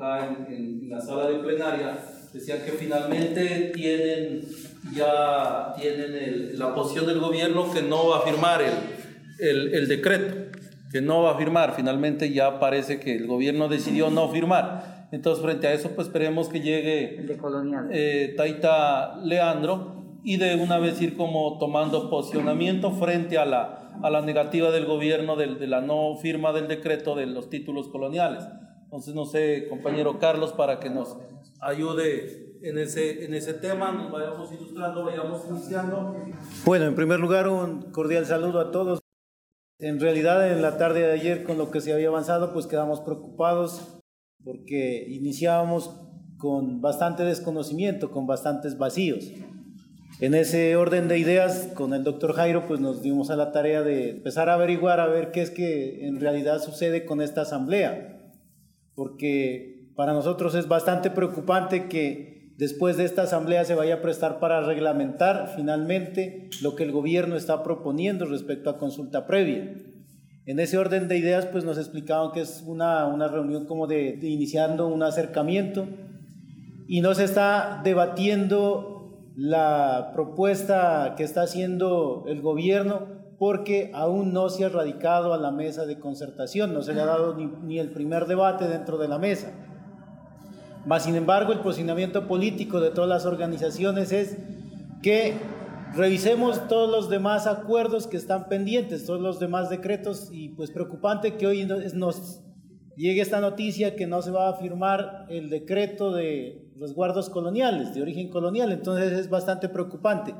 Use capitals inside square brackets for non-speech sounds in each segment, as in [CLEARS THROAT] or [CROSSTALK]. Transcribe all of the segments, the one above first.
acá en, la sala de plenaria, decían que finalmente tienen ya tienen la posición del gobierno que no va a firmar el, el, el decreto, que no va a firmar. Finalmente ya parece que el gobierno decidió no firmar. Entonces, frente a eso, pues esperemos que llegue eh, Taita Leandro y de una vez ir como tomando posicionamiento frente a la, a la negativa del gobierno de, de la no firma del decreto de los títulos coloniales. Entonces, no sé, compañero Carlos, para que nos ayude en ese, en ese tema, nos vayamos ilustrando, vayamos iniciando. Bueno, en primer lugar, un cordial saludo a todos. En realidad, en la tarde de ayer, con lo que se había avanzado, pues quedamos preocupados porque iniciábamos con bastante desconocimiento, con bastantes vacíos. En ese orden de ideas, con el doctor Jairo, pues nos dimos a la tarea de empezar a averiguar, a ver qué es que en realidad sucede con esta asamblea, porque para nosotros es bastante preocupante que después de esta asamblea se vaya a prestar para reglamentar finalmente lo que el gobierno está proponiendo respecto a consulta previa. En ese orden de ideas, pues nos explicaban que es una, una reunión como de, iniciando un acercamiento y no se está debatiendo la propuesta que está haciendo el gobierno porque aún no se ha radicado a la mesa de concertación, no se le ha dado ni, el primer debate dentro de la mesa. Más sin embargo, el posicionamiento político de todas las organizaciones es que revisemos todos los demás acuerdos que están pendientes, todos los demás decretos y pues preocupante que hoy nos llegue esta noticia que no se va a firmar el decreto de resguardos coloniales, de origen colonial, entonces es bastante preocupante.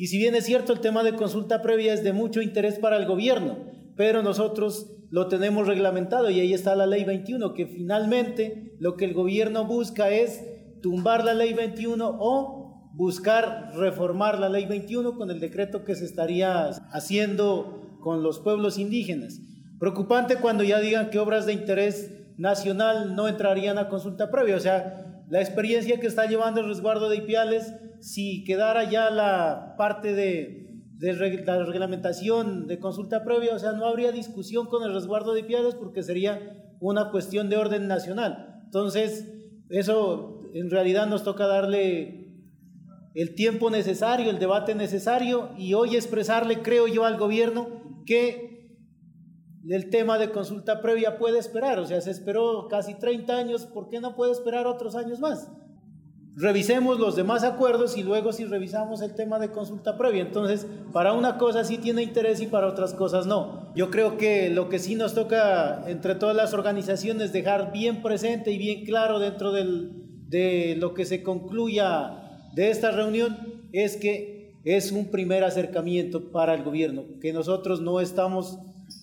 Y si bien es cierto el tema de consulta previa es de mucho interés para el gobierno, pero nosotros lo tenemos reglamentado y ahí está la ley 21, que finalmente lo que el gobierno busca es tumbar la ley 21 o buscar reformar la ley 21 con el decreto que se estaría haciendo con los pueblos indígenas. Preocupante cuando ya digan que obras de interés nacional no entrarían a consulta previa, o sea, la experiencia que está llevando el resguardo de Ipiales, si quedara ya la parte de, la reglamentación de consulta previa, o sea, no habría discusión con el resguardo de Ipiales porque sería una cuestión de orden nacional. Entonces, eso en realidad nos toca darle el tiempo necesario, el debate necesario y hoy expresarle, creo yo, al gobierno que el tema de consulta previa puede esperar. O sea, se esperó casi 30 años, ¿por qué no puede esperar otros años más? Revisemos los demás acuerdos y luego si revisamos el tema de consulta previa. Entonces, para una cosa sí tiene interés y para otras cosas no. Yo creo que lo que sí nos toca entre todas las organizaciones dejar bien presente y bien claro dentro de lo que se concluya de esta reunión es que es un primer acercamiento para el gobierno, que nosotros no estamos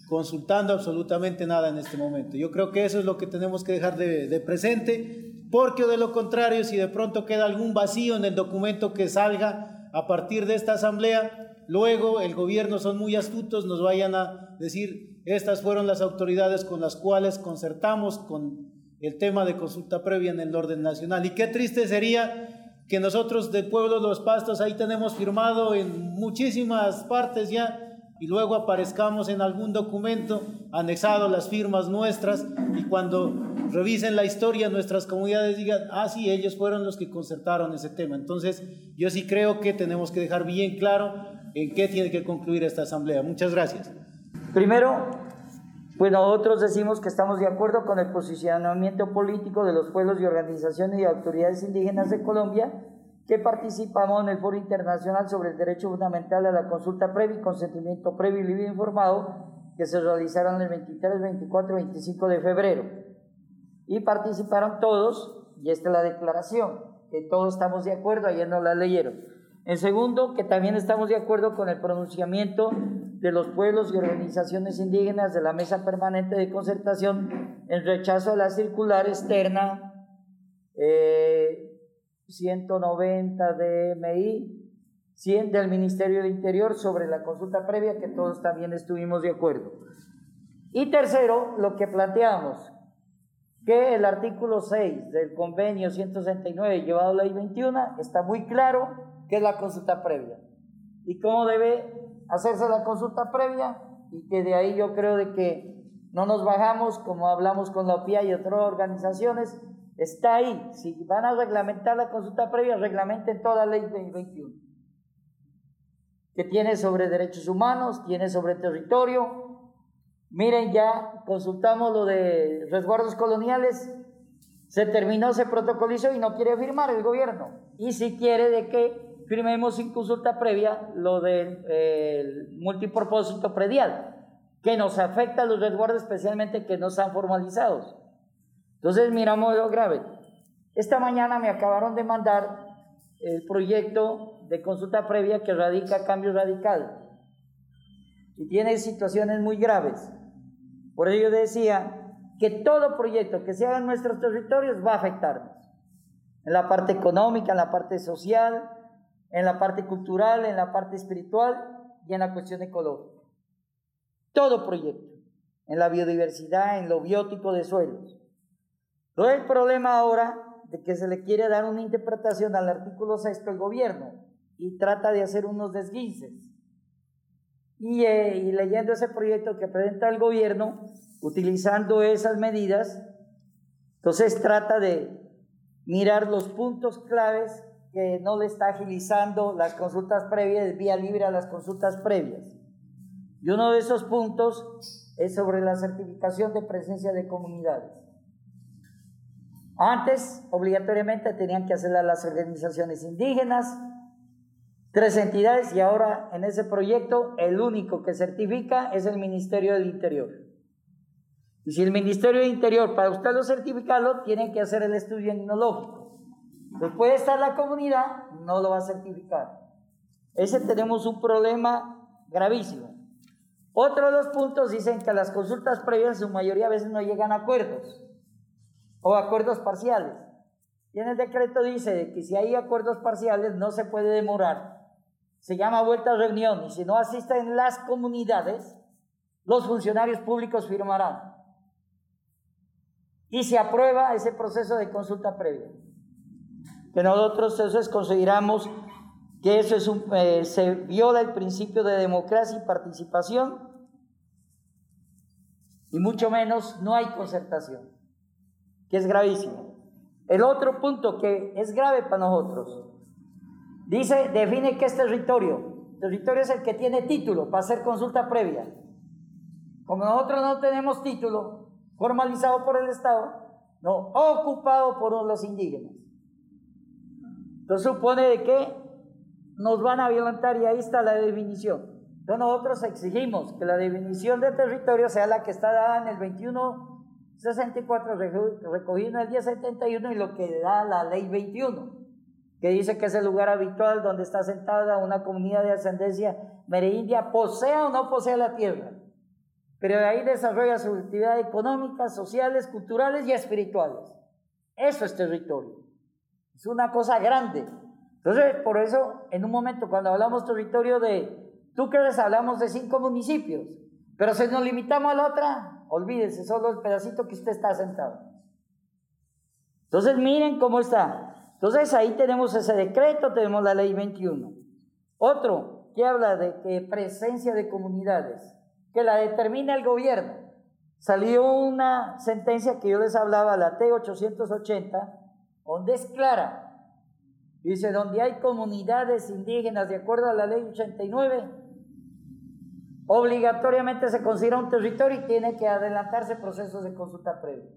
consultando absolutamente nada en este momento. Yo creo que eso es lo que tenemos que dejar de, presente, porque de lo contrario, si de pronto queda algún vacío en el documento que salga a partir de esta asamblea, luego el gobierno son muy astutos, nos vayan a decir, estas fueron las autoridades con las cuales concertamos con el tema de consulta previa en el orden nacional. Y qué triste sería que nosotros del pueblo de los pastos ahí tenemos firmado en muchísimas partes ya y luego aparezcamos en algún documento anexado las firmas nuestras y cuando revisen la historia nuestras comunidades digan, ah, sí, ellos fueron los que concertaron ese tema. Entonces, yo sí creo que tenemos que dejar bien claro en qué tiene que concluir esta asamblea. Muchas gracias. Primero, pues nosotros decimos que estamos de acuerdo con el posicionamiento político de los pueblos y organizaciones y autoridades indígenas de Colombia que participamos en el Foro Internacional sobre el Derecho Fundamental a la Consulta Previa y Consentimiento Previo y Libre Informado que se realizaron el 23, 24 y 25 de febrero. Y participaron todos, y esta es la declaración, que todos estamos de acuerdo, ayer no la leyeron. En segundo, que también estamos de acuerdo con el pronunciamiento de los pueblos y organizaciones indígenas de la Mesa Permanente de Concertación en rechazo a la circular externa 190 de MI 100 del Ministerio de Interior sobre la consulta previa que todos también estuvimos de acuerdo. Y tercero, lo que planteamos, que el artículo 6 del convenio 169 llevado la ley 21 está muy claro que es la consulta previa y cómo debe hacerse la consulta previa y que de ahí yo creo de que no nos bajamos como hablamos con la OPIA y otras organizaciones, está ahí. Si van a reglamentar la consulta previa, reglamenten toda la ley 2021, que tiene sobre derechos humanos, tiene sobre territorio. Miren, ya consultamos lo de resguardos coloniales, se terminó, se protocolizó y no quiere firmar el gobierno. Y si quiere de que firmemos sin consulta previa lo del multipropósito predial que nos afecta a los resguardos, especialmente que no están formalizados. Entonces, miramos lo grave. Esta mañana me acabaron de mandar el proyecto de consulta previa que radica cambio radical y tiene situaciones muy graves. Por ello decía que todo proyecto que se haga en nuestros territorios va a afectarnos. En la parte económica, en la parte social, en la parte cultural, en la parte espiritual y en la cuestión ecológica todo proyecto, en la biodiversidad, en lo biótico de suelos. Es el problema ahora de que se le quiere dar una interpretación al artículo sexto del gobierno y trata de hacer unos desguinces. Y, eh, y leyendo ese proyecto que presenta el gobierno, utilizando esas medidas, entonces trata de mirar los puntos claves que no le está agilizando las consultas previas, vía libre a las consultas previas. Y uno de esos puntos es sobre la certificación de presencia de comunidades. Antes, obligatoriamente, tenían que hacerla las organizaciones indígenas, tres entidades, y ahora en ese proyecto el único que certifica es el Ministerio del Interior. Y si el Ministerio del Interior, para usted lo certificarlo, tiene que hacer el estudio etnológico. Después puede estar la comunidad, no lo va a certificar. Ese tenemos un problema gravísimo. Otro de los puntos dicen que las consultas previas en su mayoría a veces no llegan a acuerdos o acuerdos parciales. Y en el decreto dice que si hay acuerdos parciales no se puede demorar. Se llama vuelta a reunión y si no asisten las comunidades, los funcionarios públicos firmarán. Y se aprueba ese proceso de consulta previa. Que nosotros entonces consideramos que eso es un, eh, se viola el principio de democracia y participación y mucho menos no hay concertación, que es gravísimo. El otro punto que es grave para nosotros, dice, define qué es territorio. Territorio es el que tiene título para hacer consulta previa. Como nosotros no tenemos título formalizado por el Estado, no, ocupado por los indígenas. Entonces supone de que nos van a violentar y ahí está la definición. Entonces nosotros exigimos que la definición de territorio sea la que está dada en el 2164 recogido en el 1071 y lo que da la ley 21, que dice que es el lugar habitual donde está sentada una comunidad de ascendencia mereindia, posea o no posea la tierra, pero de ahí desarrolla su actividad económica, sociales, culturales y espirituales. Eso es territorio. Es una cosa grande. Entonces, por eso, en un momento, cuando hablamos territorio de Tú crees, hablamos de cinco municipios, pero si nos limitamos a la otra, olvídese, solo el pedacito que usted está sentado. Entonces miren cómo está. Entonces ahí tenemos ese decreto, tenemos la ley 21. Otro que habla de que presencia de comunidades, que la determina el gobierno. Salió una sentencia que yo les hablaba, la T880, donde es clara. Dice, donde hay comunidades indígenas de acuerdo a la ley 89, obligatoriamente se considera un territorio y tiene que adelantarse procesos de consulta previa.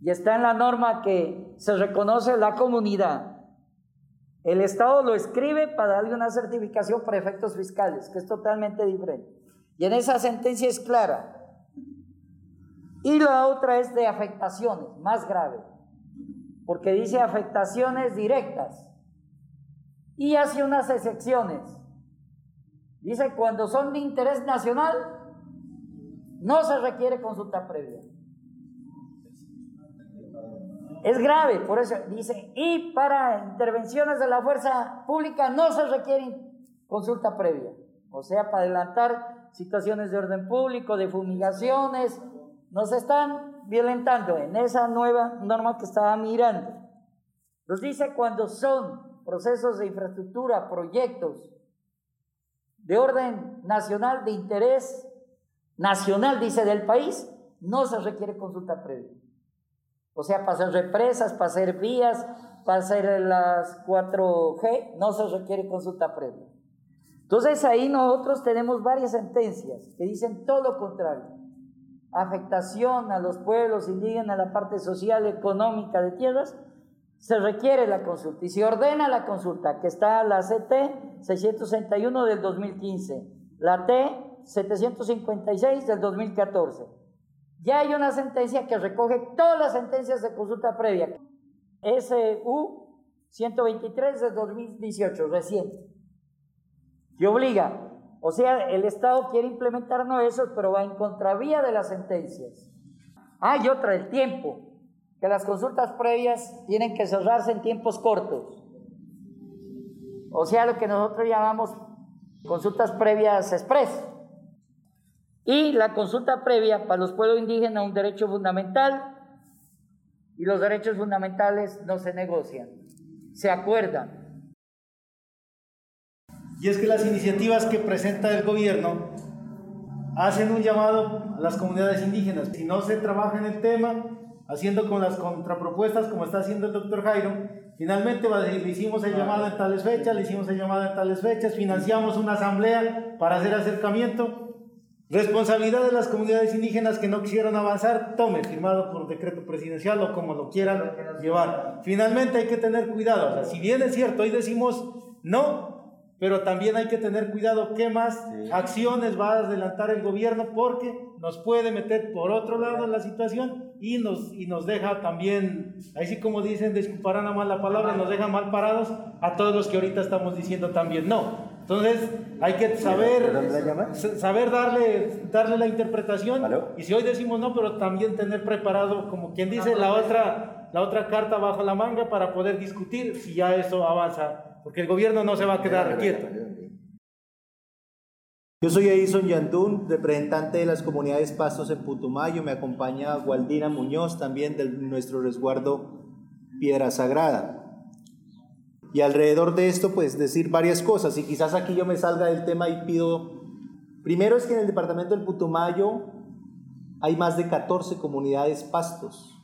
Y está en la norma que se reconoce la comunidad. El Estado lo escribe para darle una certificación para efectos fiscales, que es totalmente diferente. Y en esa sentencia es clara. Y la otra es de afectaciones, más grave, porque dice afectaciones directas y hace unas excepciones Dice, cuando son de interés nacional, no se requiere consulta previa. Es grave, por eso dice, y para intervenciones de la fuerza pública no se requiere consulta previa. O sea, para adelantar situaciones de orden público, de fumigaciones, nos están violentando en esa nueva norma que estaba mirando. Nos dice cuando son procesos de infraestructura, proyectos, de orden nacional de interés nacional, dice, del país, no se requiere consulta previa. O sea, para hacer represas, para hacer vías, para hacer las 4G, no se requiere consulta previa. Entonces ahí nosotros tenemos varias sentencias que dicen todo lo contrario. Afectación a los pueblos indígenas, a la parte social, económica de tierras, se requiere la consulta y se ordena la consulta, que está la CT 661 del 2015, la T 756 del 2014. Ya hay una sentencia que recoge todas las sentencias de consulta previa. SU 123 del 2018, reciente. Que obliga. O sea, el Estado quiere implementar no eso, pero va en contravía de las sentencias. Hay otra, el tiempo que las consultas previas tienen que cerrarse en tiempos cortos. O sea, lo que nosotros llamamos consultas previas express. Y la consulta previa para los pueblos indígenas es un derecho fundamental y los derechos fundamentales no se negocian, se acuerdan. Y es que las iniciativas que presenta el gobierno hacen un llamado a las comunidades indígenas. Si no se trabaja en el tema, haciendo con las contrapropuestas como está haciendo el doctor Jairo. Finalmente le hicimos el llamado en tales fechas, le hicimos el llamado en tales fechas, financiamos una asamblea para hacer acercamiento. Responsabilidad de las comunidades indígenas que no quisieron avanzar, tome, firmado por decreto presidencial o como lo quieran llevar. Finalmente hay que tener cuidado, si bien es cierto, hoy decimos no, pero también hay que tener cuidado qué más acciones va a adelantar el gobierno porque nos puede meter por otro lado en la situación y nos, y nos deja también, ahí sí como dicen, disculparán a mal la palabra, nos deja mal parados a todos los que ahorita estamos diciendo también no. Entonces hay que saber, saber darle, darle la interpretación. Y si hoy decimos no, pero también tener preparado, como quien dice, la otra, la otra carta bajo la manga para poder discutir si ya eso avanza porque el gobierno no se va a quedar quieto. Yo soy Edison Yandún, representante de las comunidades Pastos en Putumayo. Me acompaña Gualdina Muñoz, también de nuestro resguardo Piedra Sagrada. Y alrededor de esto, pues decir varias cosas. Y quizás aquí yo me salga del tema y pido. Primero es que en el departamento del Putumayo hay más de 14 comunidades pastos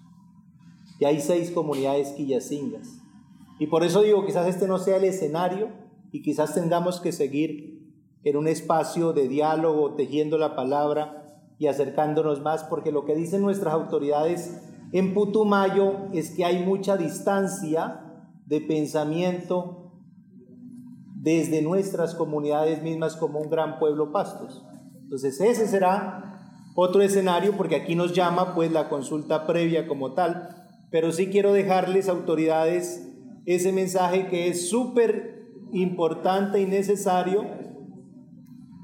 y hay 6 comunidades quillacingas. Y por eso digo, quizás este no sea el escenario y quizás tengamos que seguir en un espacio de diálogo, tejiendo la palabra y acercándonos más, porque lo que dicen nuestras autoridades en Putumayo es que hay mucha distancia de pensamiento desde nuestras comunidades mismas como un gran pueblo pastos. Entonces ese será otro escenario porque aquí nos llama pues la consulta previa como tal, pero sí quiero dejarles autoridades ese mensaje que es súper importante y necesario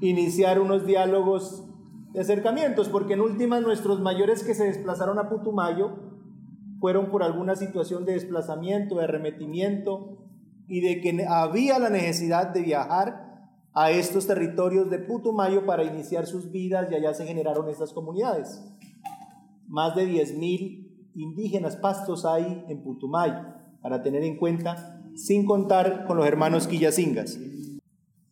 iniciar unos diálogos de acercamientos, porque en últimas nuestros mayores que se desplazaron a Putumayo fueron por alguna situación de desplazamiento, de arremetimiento y de que había la necesidad de viajar a estos territorios de Putumayo para iniciar sus vidas y allá se generaron estas comunidades. Más de 10.000 indígenas pastos hay en Putumayo para tener en cuenta, sin contar con los hermanos Quillacingas.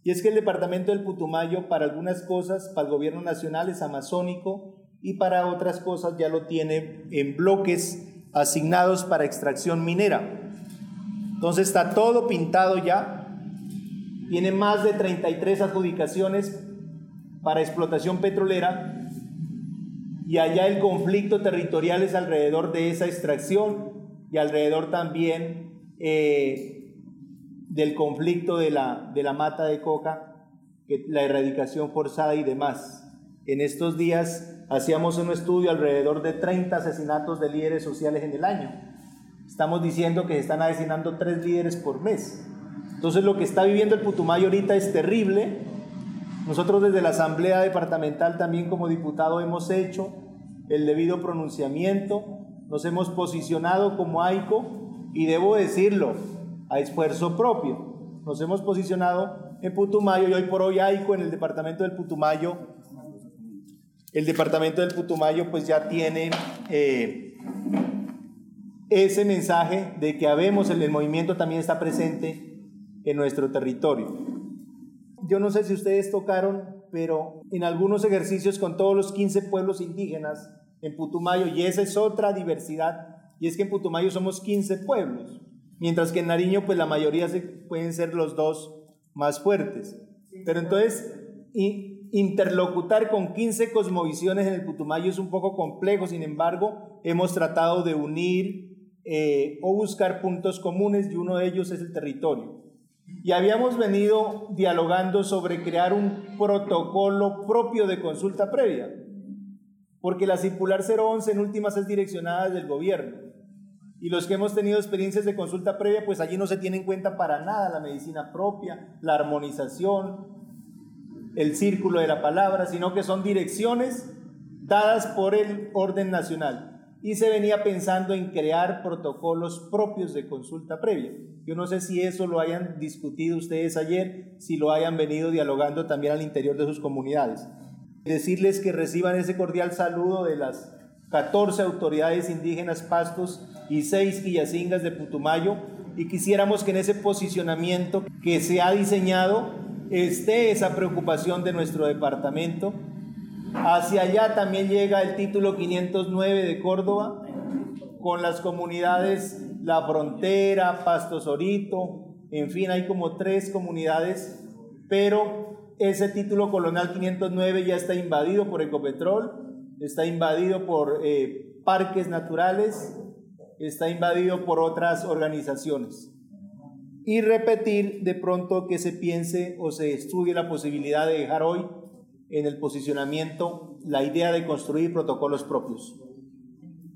Y es que el departamento del Putumayo para algunas cosas, para el gobierno nacional es amazónico y para otras cosas ya lo tiene en bloques asignados para extracción minera. Entonces está todo pintado ya, tiene más de 33 adjudicaciones para explotación petrolera y allá el conflicto territorial es alrededor de esa extracción y alrededor también eh, del conflicto de la, de la mata de coca, la erradicación forzada y demás. En estos días hacíamos un estudio alrededor de 30 asesinatos de líderes sociales en el año. Estamos diciendo que se están asesinando tres líderes por mes. Entonces lo que está viviendo el Putumayo ahorita es terrible. Nosotros desde la Asamblea Departamental también como diputado hemos hecho el debido pronunciamiento nos hemos posicionado como AICO y debo decirlo, a esfuerzo propio. Nos hemos posicionado en Putumayo y hoy por hoy AICO en el departamento del Putumayo. El departamento del Putumayo pues ya tiene eh, ese mensaje de que habemos, el, el movimiento también está presente en nuestro territorio. Yo no sé si ustedes tocaron pero en algunos ejercicios con todos los 15 pueblos indígenas en Putumayo, y esa es otra diversidad, y es que en Putumayo somos 15 pueblos, mientras que en Nariño pues la mayoría se, pueden ser los dos más fuertes. Pero entonces, interlocutar con 15 cosmovisiones en el Putumayo es un poco complejo, sin embargo, hemos tratado de unir eh, o buscar puntos comunes y uno de ellos es el territorio. Y habíamos venido dialogando sobre crear un protocolo propio de consulta previa, porque la circular 011 en últimas es direccionada del gobierno. Y los que hemos tenido experiencias de consulta previa, pues allí no se tiene en cuenta para nada la medicina propia, la armonización, el círculo de la palabra, sino que son direcciones dadas por el orden nacional y se venía pensando en crear protocolos propios de consulta previa. Yo no sé si eso lo hayan discutido ustedes ayer, si lo hayan venido dialogando también al interior de sus comunidades. Decirles que reciban ese cordial saludo de las 14 autoridades indígenas Pastos y 6 Quillacingas de Putumayo. Y quisiéramos que en ese posicionamiento que se ha diseñado esté esa preocupación de nuestro departamento. Hacia allá también llega el título 509 de Córdoba, con las comunidades La Frontera, Pasto Sorito, en fin, hay como tres comunidades, pero ese título colonial 509 ya está invadido por Ecopetrol, está invadido por eh, parques naturales, está invadido por otras organizaciones. Y repetir de pronto que se piense o se estudie la posibilidad de dejar hoy en el posicionamiento la idea de construir protocolos propios.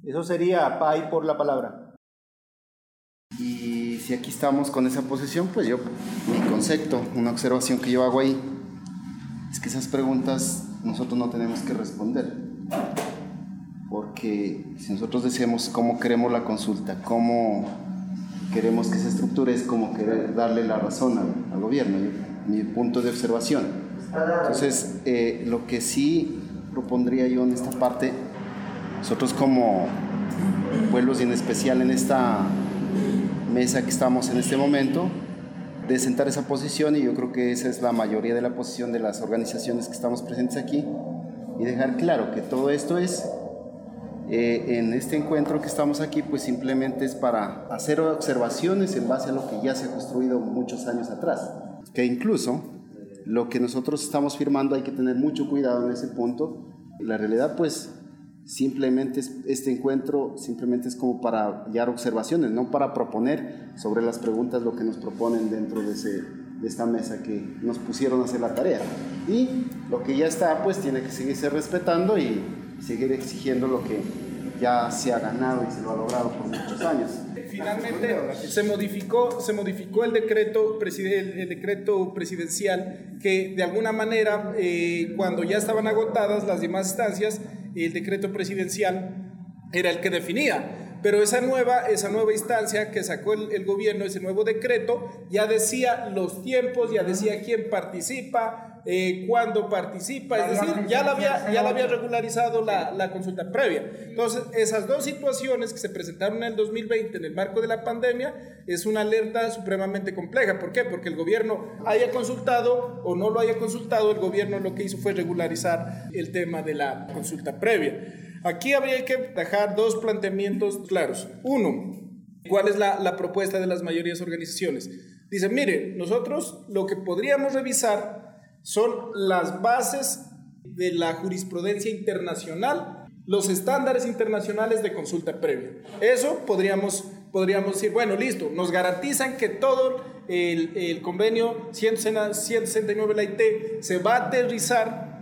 Eso sería PAI por la palabra. Y si aquí estamos con esa posición, pues yo, mi concepto, una observación que yo hago ahí, es que esas preguntas nosotros no tenemos que responder. Porque si nosotros decimos cómo queremos la consulta, cómo queremos que se estructure, es como querer darle la razón al, gobierno, mi punto de observación. Entonces, eh, lo que sí propondría yo en esta parte, nosotros como pueblos y en especial en esta mesa que estamos en este momento, de sentar esa posición y yo creo que esa es la mayoría de la posición de las organizaciones que estamos presentes aquí y dejar claro que todo esto es eh, en este encuentro que estamos aquí pues simplemente es para hacer observaciones en base a lo que ya se ha construido muchos años atrás que incluso lo que nosotros estamos firmando hay que tener mucho cuidado en ese punto. La realidad, pues, simplemente este encuentro simplemente es como para hallar observaciones, no para proponer sobre las preguntas lo que nos proponen dentro de, ese, de esta mesa que nos pusieron a hacer la tarea. Y lo que ya está, pues tiene que seguirse respetando y seguir exigiendo lo que ya se ha ganado y se lo ha logrado por muchos años finalmente se modificó, se modificó el, decreto, el decreto presidencial que de alguna manera, eh, cuando ya estaban agotadas las demás instancias, el decreto presidencial era el que definía. Pero esa nueva, esa nueva instancia que sacó el, el, gobierno, ese nuevo decreto, ya decía los tiempos, ya decía quién participa, eh, cuando participa, es decir, ya la había, ya la había regularizado la, la, consulta previa. Entonces, esas dos situaciones que se presentaron en el 2020 en el marco de la pandemia es una alerta supremamente compleja. ¿Por qué? Porque el gobierno haya consultado o no lo haya consultado, el gobierno lo que hizo fue regularizar el tema de la consulta previa. Aquí habría que dejar dos planteamientos claros. Uno, ¿cuál es la, propuesta de las mayorías organizaciones? Dicen, mire, nosotros lo que podríamos revisar son las bases de la jurisprudencia internacional, los estándares internacionales de consulta previa. Eso podríamos, podríamos decir, bueno, listo, nos garantizan que todo el, el convenio 169 de la IT se va a aterrizar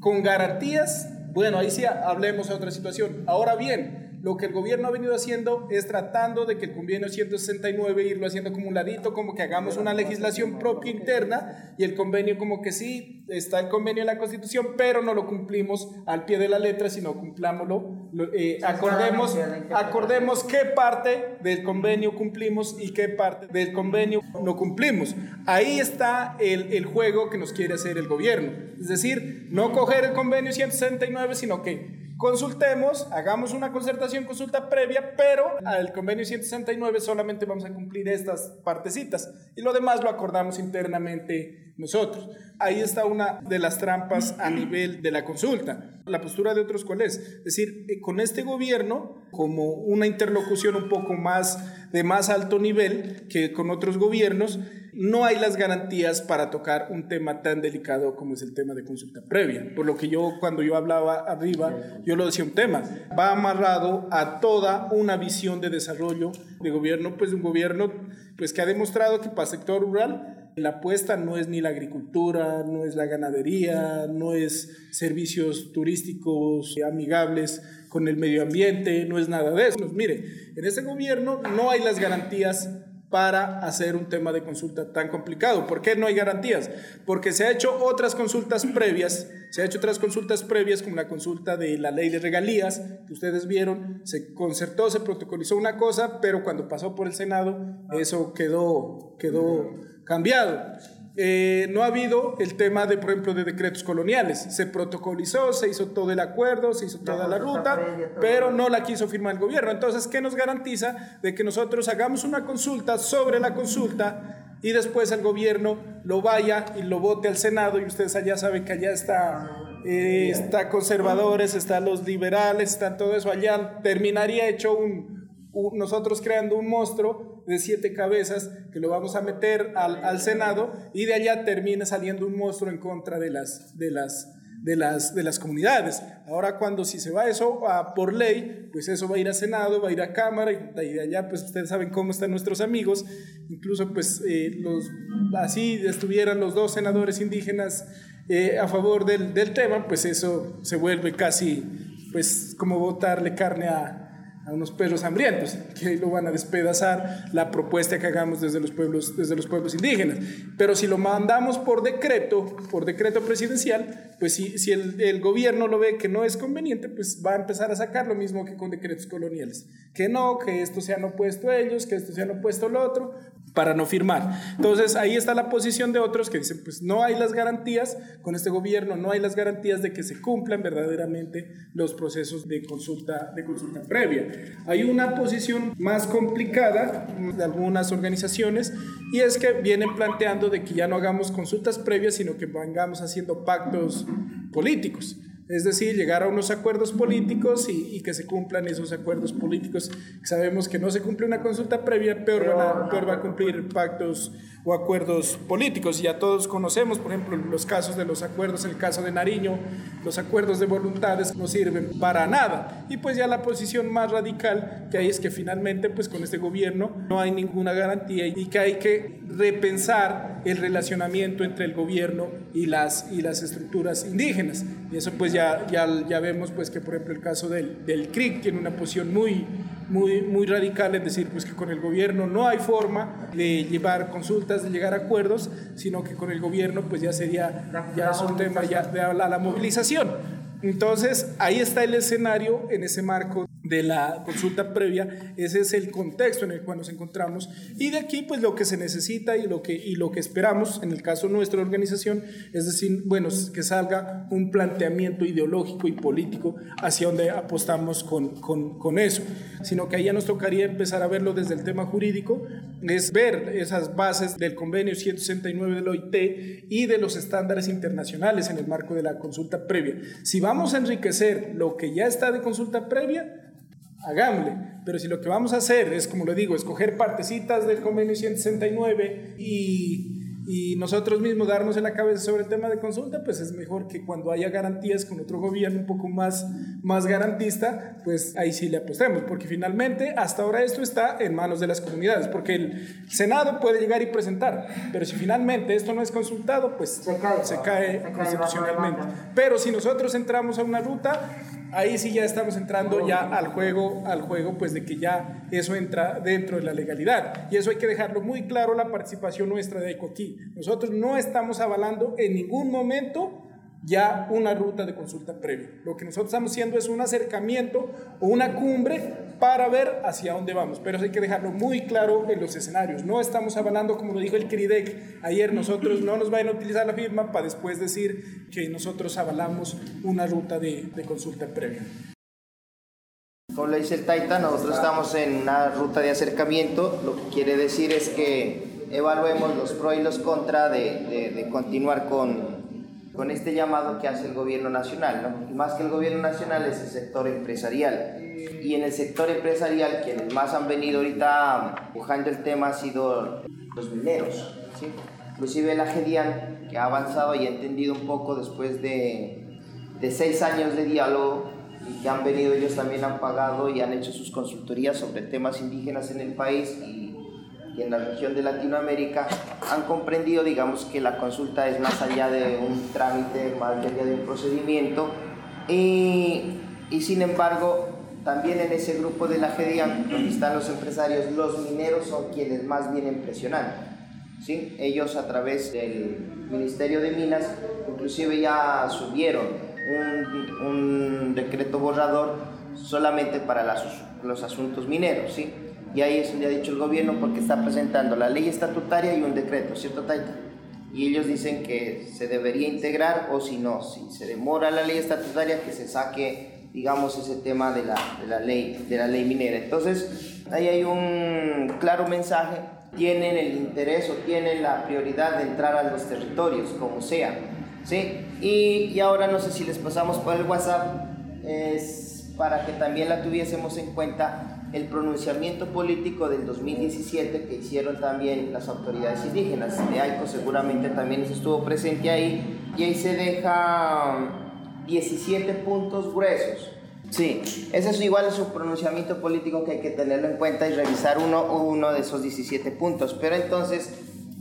con garantías. Bueno, ahí sí hablemos de otra situación. Ahora bien, lo que el gobierno ha venido haciendo es tratando de que el convenio 169 irlo haciendo acumuladito, como que hagamos una legislación propia interna y el convenio como que sí, está el convenio en la Constitución, pero no lo cumplimos al pie de la letra, sino cumplámoslo, eh, acordemos, acordemos qué parte del convenio cumplimos y qué parte del convenio no cumplimos. Ahí está el, el juego que nos quiere hacer el gobierno. Es decir, no coger el convenio 169, sino que consultemos, hagamos una concertación, consulta previa, pero al convenio 169 solamente vamos a cumplir estas partecitas y lo demás lo acordamos internamente nosotros. Ahí está una de las trampas a nivel de la consulta. La postura de otros cuál es? Es decir, eh, con este gobierno, como una interlocución un poco más de más alto nivel que con otros gobiernos, no hay las garantías para tocar un tema tan delicado como es el tema de consulta previa. Por lo que yo, cuando yo hablaba arriba, yo lo decía un tema, va amarrado a toda una visión de desarrollo de gobierno, pues un gobierno pues que ha demostrado que para el sector rural la apuesta no es ni la agricultura, no es la ganadería, no es servicios turísticos amigables con el medio ambiente, no es nada de eso. Pues mire, en este gobierno no hay las garantías para hacer un tema de consulta tan complicado. ¿Por qué no hay garantías? Porque se ha hecho otras consultas previas, se ha hecho otras consultas previas como la consulta de la ley de regalías, que ustedes vieron, se concertó, se protocolizó una cosa, pero cuando pasó por el Senado eso quedó, quedó cambiado. Eh, no ha habido el tema de, por ejemplo, de decretos coloniales. Se protocolizó, se hizo todo el acuerdo, se hizo toda la ruta, pero no la quiso firmar el gobierno. Entonces, ¿qué nos garantiza de que nosotros hagamos una consulta sobre la consulta y después el gobierno lo vaya y lo vote al Senado y ustedes allá saben que allá está, eh, está conservadores, están los liberales, está todo eso allá, terminaría hecho un, nosotros creando un monstruo de siete cabezas que lo vamos a meter al, al, Senado y de allá termina saliendo un monstruo en contra de las, de las, de las, de las comunidades. Ahora cuando si se va eso a, por ley, pues eso va a ir a Senado, va a ir a Cámara y, de allá pues ustedes saben cómo están nuestros amigos, incluso pues eh, los, así estuvieran los dos senadores indígenas eh, a favor del, del tema, pues eso se vuelve casi pues como botarle carne a, a unos perros hambrientos, que lo van a despedazar la propuesta que hagamos desde los pueblos, desde los pueblos indígenas. Pero si lo mandamos por decreto, por decreto presidencial, pues si, si el, el, gobierno lo ve que no es conveniente, pues va a empezar a sacar lo mismo que con decretos coloniales. Que no, que esto se han opuesto ellos, que esto se han opuesto lo otro, para no firmar. Entonces ahí está la posición de otros que dicen, pues no hay las garantías con este gobierno, no hay las garantías de que se cumplan verdaderamente los procesos de consulta, de consulta previa. Hay una posición más complicada de algunas organizaciones y es que vienen planteando de que ya no hagamos consultas previas, sino que vengamos haciendo pactos políticos. Es decir, llegar a unos acuerdos políticos y, y, que se cumplan esos acuerdos políticos. Sabemos que no se cumple una consulta previa, peor, van a, peor va a cumplir pactos o acuerdos políticos. Ya todos conocemos, por ejemplo, los casos de los acuerdos, el caso de Nariño, los acuerdos de voluntades no sirven para nada. Y pues ya la posición más radical que hay es que finalmente, pues con este gobierno no hay ninguna garantía y que hay que repensar el relacionamiento entre el gobierno y las, y las estructuras indígenas. Y eso pues ya, ya, ya vemos pues que por ejemplo el caso del, del CRIC tiene una posición muy, muy, muy radical, es decir, pues que con el gobierno no hay forma de llevar consultas, de llegar a acuerdos, sino que con el gobierno pues ya sería ya es un tema ya de la, la movilización. Entonces, ahí está el escenario en ese marco de la consulta previa, ese es el contexto en el cual nos encontramos. Y de aquí pues lo que se necesita y lo que, y lo que esperamos en el caso de nuestra organización es decir, bueno, que salga un planteamiento ideológico y político hacia donde apostamos con, con, con eso, sino que ahí ya nos tocaría empezar a verlo desde el tema jurídico, es ver esas bases del convenio 169 del OIT y de los estándares internacionales en el marco de la consulta previa. Si vamos a enriquecer lo que ya está de consulta previa, hagámosle. Pero si lo que vamos a hacer es, como le digo, escoger partecitas del convenio 169 y, y nosotros mismos darnos en la cabeza sobre el tema de consulta, pues es mejor que cuando haya garantías con otro gobierno un poco más, más garantista, pues ahí sí le apostemos, porque finalmente hasta ahora esto está en manos de las comunidades, porque el Senado puede llegar y presentar, pero si finalmente esto no es consultado, pues se cae, se cae constitucionalmente. Pero si nosotros entramos a una ruta, ahí sí ya estamos entrando ya al juego, al juego pues de que ya eso entra dentro de la legalidad. Y eso hay que dejarlo muy claro la participación nuestra de ECO aquí. Nosotros no estamos avalando en ningún momento ya una ruta de consulta previa. Lo que nosotros estamos haciendo es un acercamiento o una cumbre para ver hacia dónde vamos, pero hay que dejarlo muy claro en los escenarios. No estamos avalando, como lo dijo el CRIDEC ayer, nosotros no nos vayan a utilizar la firma para después decir que nosotros avalamos una ruta de, de consulta previa. Como le dice el Taita, nosotros estamos en una ruta de acercamiento, lo que quiere decir es que evaluemos los pros y los contras de, de, de continuar con, con este llamado que hace el gobierno nacional, ¿no? Y más que el gobierno nacional es el sector empresarial. Y en el sector empresarial quienes más han venido ahorita empujando el tema ha sido los mineros, ¿sí? Inclusive la GEDIAN, que ha avanzado y ha entendido un poco después de, de seis años de diálogo y que han venido ellos también han pagado y han hecho sus consultorías sobre temas indígenas en el país y y en la región de Latinoamérica han comprendido, digamos, que la consulta es más allá de un trámite, más allá de un procedimiento. Y, y sin embargo, también en ese grupo de la GEDIAM, donde están los empresarios, los mineros son quienes más vienen presionando. ¿sí? Ellos a través del Ministerio de Minas, inclusive ya subieron un, un decreto borrador solamente para las, los asuntos mineros. ¿sí? Y ahí es donde ha dicho el gobierno porque está presentando la ley estatutaria y un decreto, ¿cierto, Taita? Y ellos dicen que se debería integrar o si no, si se demora la ley estatutaria, que se saque, digamos, ese tema de la, de la, ley, de la ley minera. Entonces, ahí hay un claro mensaje, tienen el interés o tienen la prioridad de entrar a los territorios, como sea. ¿sí? Y, y ahora no sé si les pasamos por el WhatsApp, es para que también la tuviésemos en cuenta el pronunciamiento político del 2017 que hicieron también las autoridades indígenas. De AICO seguramente también estuvo presente ahí y ahí se deja 17 puntos gruesos. Sí, ese es igual su pronunciamiento político que hay que tenerlo en cuenta y revisar uno uno de esos 17 puntos. Pero entonces,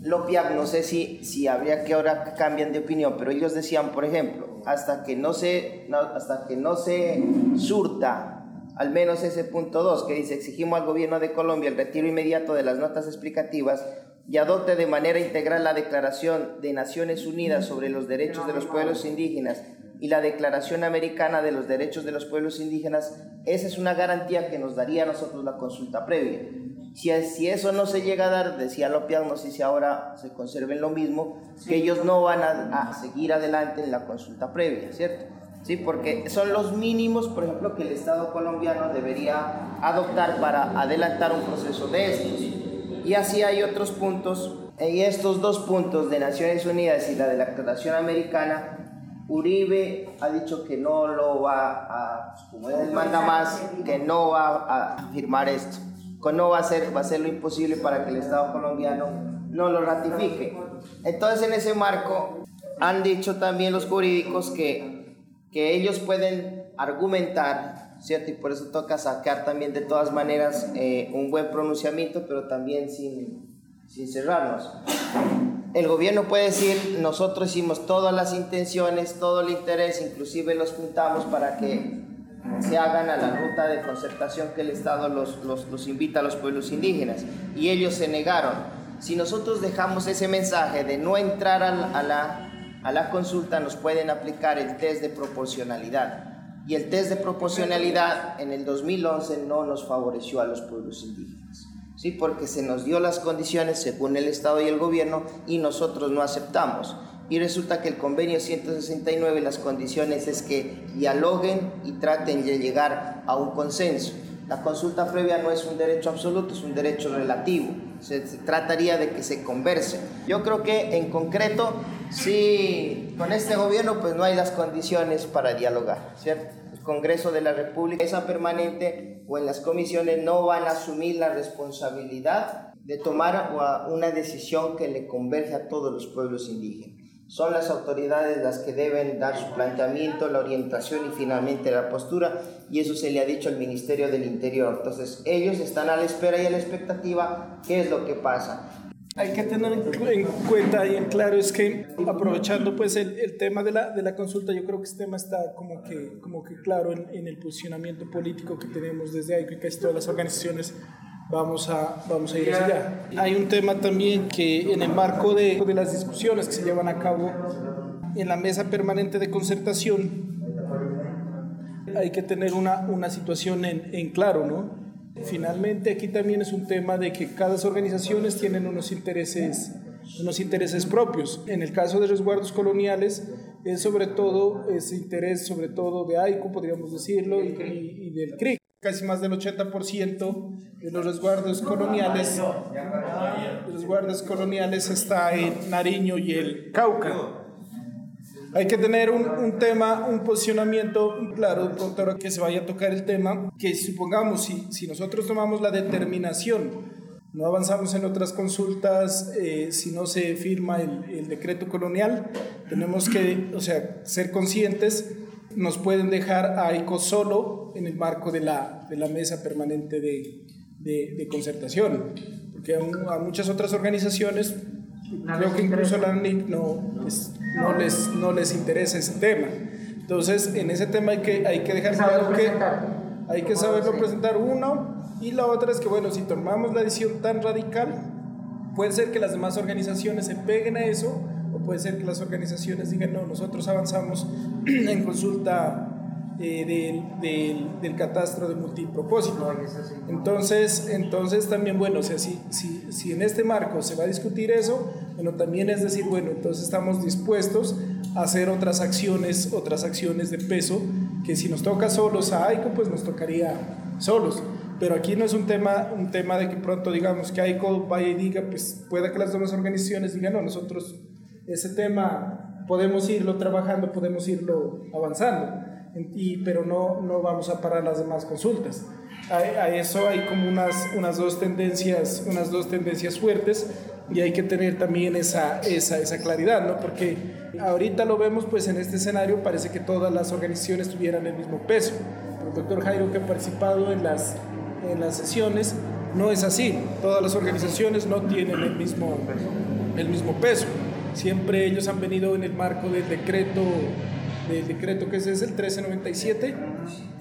LOPIAC, no sé si, si habría que ahora cambian de opinión, pero ellos decían, por ejemplo, hasta que no se, hasta que no se surta al menos ese punto 2 que dice exigimos al gobierno de Colombia el retiro inmediato de las notas explicativas y adopte de manera integral la Declaración de Naciones Unidas sobre los Derechos de los Pueblos Indígenas y la Declaración Americana de los Derechos de los Pueblos Indígenas, esa es una garantía que nos daría a nosotros la consulta previa. Si, si eso no se llega a dar, decía Lopian, no sé si ahora se conserven lo mismo, que ellos no van a, a seguir adelante en la consulta previa, ¿cierto? ¿Sí? porque son los mínimos, por ejemplo, que el Estado colombiano debería adoptar para adelantar un proceso de estos. Y así hay otros puntos, y estos dos puntos de Naciones Unidas y la de la Declaración Americana, Uribe ha dicho que no lo va a, como él manda más, que no va a firmar esto, que no va a hacer, va a hacer lo imposible para que el Estado colombiano no lo ratifique. Entonces, en ese marco, han dicho también los jurídicos que que ellos pueden argumentar, ¿cierto? Y por eso toca sacar también de todas maneras eh, un buen pronunciamiento, pero también sin, sin cerrarnos. El gobierno puede decir, nosotros hicimos todas las intenciones, todo el interés, inclusive los juntamos para que se hagan a la ruta de concertación que el Estado los, los, invita a los pueblos indígenas. Y ellos se negaron. Si nosotros dejamos ese mensaje de no entrar a, a la a la consulta nos pueden aplicar el test de proporcionalidad. Y el test de proporcionalidad en el 2011 no nos favoreció a los pueblos indígenas. ¿sí? Porque se nos dio las condiciones según el Estado y el gobierno y nosotros no aceptamos. Y resulta que el convenio 169, las condiciones es que dialoguen y traten de llegar a un consenso. La consulta previa no es un derecho absoluto, es un derecho relativo. Se, trataría de que se converse. Yo creo que en concreto, sí, con este gobierno pues no hay las condiciones para dialogar, ¿cierto? El Congreso de la República, esa permanente o en las comisiones no van a asumir la responsabilidad de tomar una decisión que le converge a todos los pueblos indígenas son las autoridades las que deben dar su planteamiento, la orientación y finalmente la postura, y eso se le ha dicho al Ministerio del Interior. Entonces, ellos están a la espera y a la expectativa, ¿qué es lo que pasa? Hay que tener en cuenta y en claro es que aprovechando pues el, el tema de la, de la, consulta, yo creo que este tema está como que, como que claro en, en el posicionamiento político que tenemos desde ahí, que casi todas las organizaciones vamos a, vamos a ir hacia allá. Hay un tema también que en el marco de, de las discusiones que se llevan a cabo en la mesa permanente de concertación hay que tener una, una situación en, en claro, ¿no? Finalmente aquí también es un tema de que cada organizaciones tienen unos intereses, unos intereses propios. En el caso de resguardos coloniales es sobre todo ese interés, sobre todo de AICO, podríamos decirlo, y, y del CRIC. Casi más del 80% de los resguardos coloniales, los resguardos coloniales está en Nariño y el Cauca. Hay que tener un, un, tema, un posicionamiento claro, doctora, que se vaya a tocar el tema, que supongamos, si, si nosotros tomamos la determinación, no avanzamos en otras consultas, eh, si no se firma el, el, decreto colonial, tenemos que, o sea, ser conscientes, nos pueden dejar a AICO solo en el marco de la, de la mesa permanente de, de, de concertación, porque a, a muchas otras organizaciones Creo que incluso la ANIC no, no, les, no les interesa ese tema. Entonces, en ese tema hay que, hay que dejar claro que hay que saberlo presentar uno y la otra es que, bueno, si tomamos la decisión tan radical, puede ser que las demás organizaciones se peguen a eso o puede ser que las organizaciones digan, no, nosotros avanzamos [CLEARS THROAT] en consulta eh, del, del, del, catastro de multipropósito. Entonces, entonces también, bueno, o sea, si, si, si en este marco se va a discutir eso, bueno, también es decir, bueno, entonces estamos dispuestos a hacer otras acciones, otras acciones de peso, que si nos toca solos a AICO, pues nos tocaría solos. Pero aquí no es un tema, un tema de que pronto digamos que AICO vaya y diga, pues pueda que las demás organizaciones digan, no, nosotros ese tema podemos irlo trabajando, podemos irlo avanzando y, pero no, no vamos a parar las demás consultas. A, a, eso hay como unas, unas, dos tendencias, unas dos tendencias fuertes y hay que tener también esa, esa, esa claridad, ¿no? porque ahorita lo vemos pues en este escenario parece que todas las organizaciones tuvieran el mismo peso. El doctor Jairo que ha participado en las, en las sesiones no es así, todas las organizaciones no tienen el mismo, el mismo peso. Siempre ellos han venido en el marco del decreto del decreto que ese es el 1397,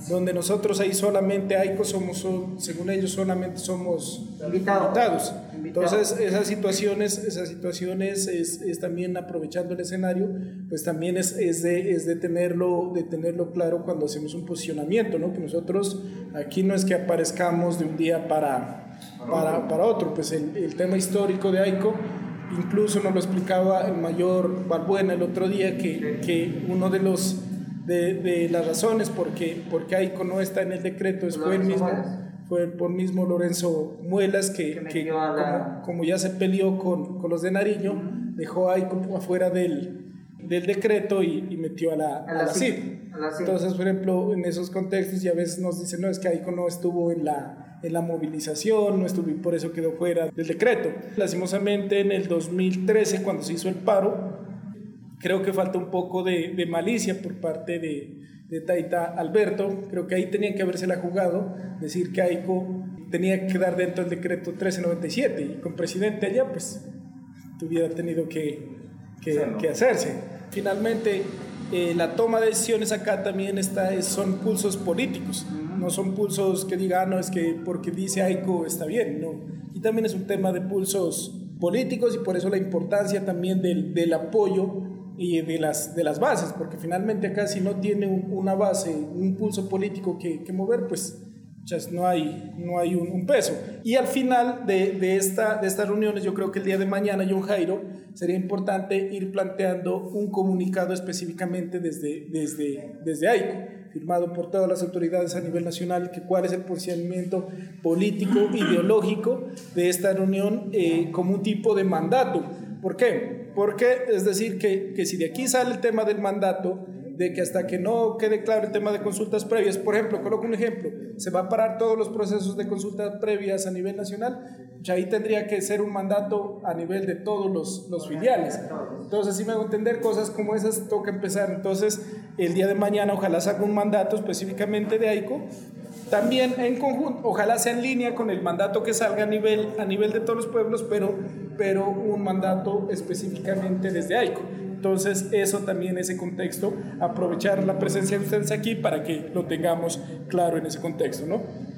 donde nosotros ahí solamente AICO somos, según ellos, solamente somos Invitado. invitados. Entonces, esas situaciones, esas situaciones es, es, también aprovechando el escenario, pues también es, es, de, es de, tenerlo, de tenerlo claro cuando hacemos un posicionamiento, ¿no? Que nosotros aquí no es que aparezcamos de un día para, para, para otro, pues el, el tema histórico de AICO Incluso nos lo explicaba el mayor Balbuena el otro día que, que uno de los de, de, las razones por qué porque AICO no está en el decreto es fue el mismo fue por mismo Lorenzo Muelas que, que como, como, ya se peleó con, con, los de Nariño dejó a AICO afuera del, del decreto y, y, metió a la, a la, a la CID. Entonces, por ejemplo, en esos contextos ya a veces nos dicen, no, es que AICO no estuvo en la, en la movilización, no estuvo y por eso quedó fuera del decreto. Lastimosamente en el 2013, cuando se hizo el paro, creo que falta un poco de, de malicia por parte de, de, Taita Alberto, creo que ahí tenían que haberse la jugado, decir que AICO tenía que quedar dentro del decreto 1397 y con presidente allá pues tuviera tenido que, que, que hacerse. Finalmente, eh, la toma de decisiones acá también está, son pulsos políticos no son pulsos que digan, ah, no, es que porque dice AICO está bien, no. Y también es un tema de pulsos políticos y por eso la importancia también del, del apoyo y de las, de las bases, porque finalmente acá si no tiene un, una base, un pulso político que, que mover, pues no hay, no hay un, un, peso. Y al final de, de, esta, de estas reuniones, yo creo que el día de mañana, John Jairo, sería importante ir planteando un comunicado específicamente desde, desde, desde AICO firmado por todas las autoridades a nivel nacional, que cuál es el posicionamiento político, ideológico de esta reunión eh, como un tipo de mandato. ¿Por qué? Porque es decir, que, que si de aquí sale el tema del mandato, de que hasta que no quede claro el tema de consultas previas, por ejemplo, coloco un ejemplo, se va a parar todos los procesos de consultas previas a nivel nacional, ya ahí tendría que ser un mandato a nivel de todos los, los filiales. Entonces, si me hago entender, cosas como esas toca empezar. Entonces, el día de mañana ojalá saque un mandato específicamente de AICO, también en conjunto, ojalá sea en línea con el mandato que salga a nivel, a nivel de todos los pueblos, pero, pero un mandato específicamente desde AICO. Entonces, eso también, ese contexto, aprovechar la presencia de ustedes aquí para que lo tengamos claro en ese contexto, ¿no?